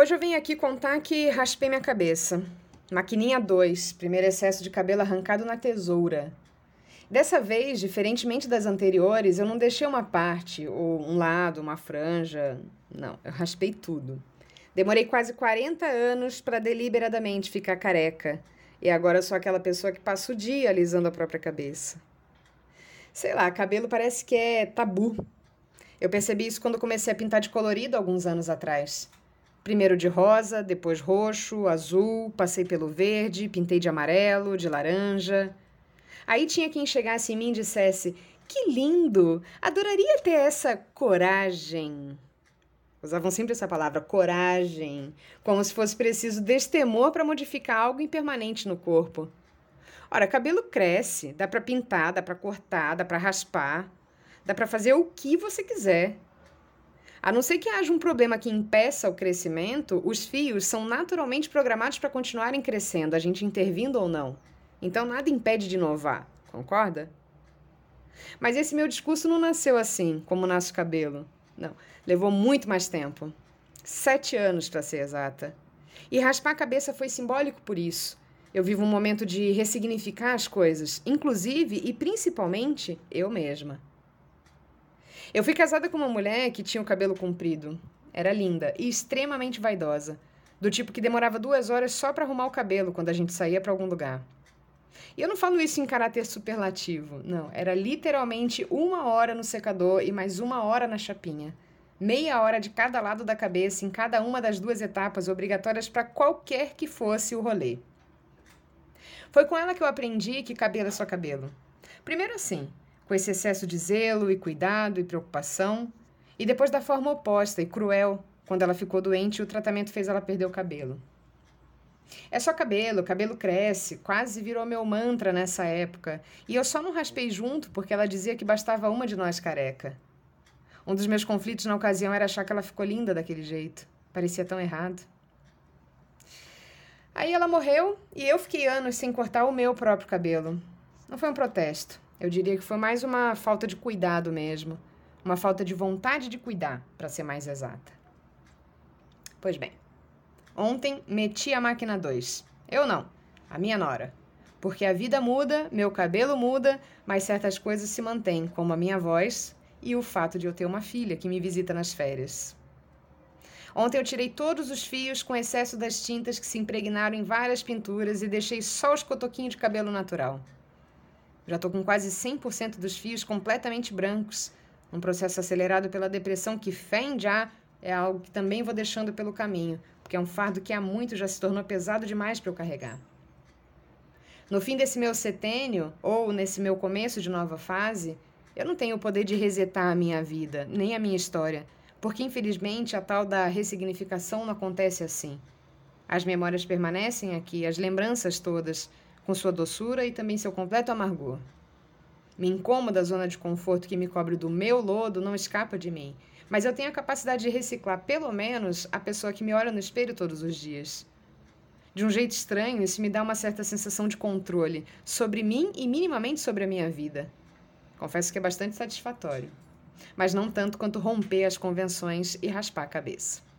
Hoje eu vim aqui contar que raspei minha cabeça. Maquininha 2, primeiro excesso de cabelo arrancado na tesoura. Dessa vez, diferentemente das anteriores, eu não deixei uma parte, ou um lado, uma franja. Não, eu raspei tudo. Demorei quase 40 anos para deliberadamente ficar careca. E agora sou aquela pessoa que passa o dia alisando a própria cabeça. Sei lá, cabelo parece que é tabu. Eu percebi isso quando comecei a pintar de colorido alguns anos atrás. Primeiro de rosa, depois roxo, azul, passei pelo verde, pintei de amarelo, de laranja. Aí tinha quem chegasse em mim e dissesse: Que lindo! Adoraria ter essa coragem. Usavam sempre essa palavra, coragem, como se fosse preciso destemor para modificar algo impermanente no corpo. Ora, cabelo cresce, dá para pintar, dá para cortar, dá para raspar, dá para fazer o que você quiser. A não ser que haja um problema que impeça o crescimento, os fios são naturalmente programados para continuarem crescendo, a gente intervindo ou não. Então nada impede de inovar, concorda? Mas esse meu discurso não nasceu assim, como nasce o cabelo. Não, levou muito mais tempo. Sete anos, para ser exata. E raspar a cabeça foi simbólico por isso. Eu vivo um momento de ressignificar as coisas, inclusive e principalmente eu mesma. Eu fui casada com uma mulher que tinha o cabelo comprido. Era linda e extremamente vaidosa. Do tipo que demorava duas horas só para arrumar o cabelo quando a gente saía para algum lugar. E eu não falo isso em caráter superlativo, não. Era literalmente uma hora no secador e mais uma hora na chapinha. Meia hora de cada lado da cabeça em cada uma das duas etapas obrigatórias para qualquer que fosse o rolê. Foi com ela que eu aprendi que cabelo é só cabelo. Primeiro assim, com esse excesso de zelo e cuidado e preocupação, e depois da forma oposta e cruel, quando ela ficou doente e o tratamento fez ela perder o cabelo. É só cabelo, cabelo cresce, quase virou meu mantra nessa época, e eu só não raspei junto porque ela dizia que bastava uma de nós careca. Um dos meus conflitos na ocasião era achar que ela ficou linda daquele jeito. Parecia tão errado. Aí ela morreu e eu fiquei anos sem cortar o meu próprio cabelo. Não foi um protesto. Eu diria que foi mais uma falta de cuidado mesmo. Uma falta de vontade de cuidar, para ser mais exata. Pois bem, ontem meti a máquina 2. Eu não, a minha nora. Porque a vida muda, meu cabelo muda, mas certas coisas se mantêm, como a minha voz e o fato de eu ter uma filha que me visita nas férias. Ontem eu tirei todos os fios com excesso das tintas que se impregnaram em várias pinturas e deixei só os cotoquinhos de cabelo natural. Já estou com quase 100% dos fios completamente brancos, um processo acelerado pela depressão que, em já, é algo que também vou deixando pelo caminho, porque é um fardo que há muito já se tornou pesado demais para eu carregar. No fim desse meu setênio, ou nesse meu começo de nova fase, eu não tenho o poder de resetar a minha vida, nem a minha história, porque infelizmente a tal da ressignificação não acontece assim. As memórias permanecem aqui, as lembranças todas, com sua doçura e também seu completo amargor. Me incômoda a zona de conforto que me cobre do meu lodo não escapa de mim, mas eu tenho a capacidade de reciclar pelo menos a pessoa que me olha no espelho todos os dias. De um jeito estranho, isso me dá uma certa sensação de controle sobre mim e minimamente sobre a minha vida. Confesso que é bastante satisfatório, mas não tanto quanto romper as convenções e raspar a cabeça.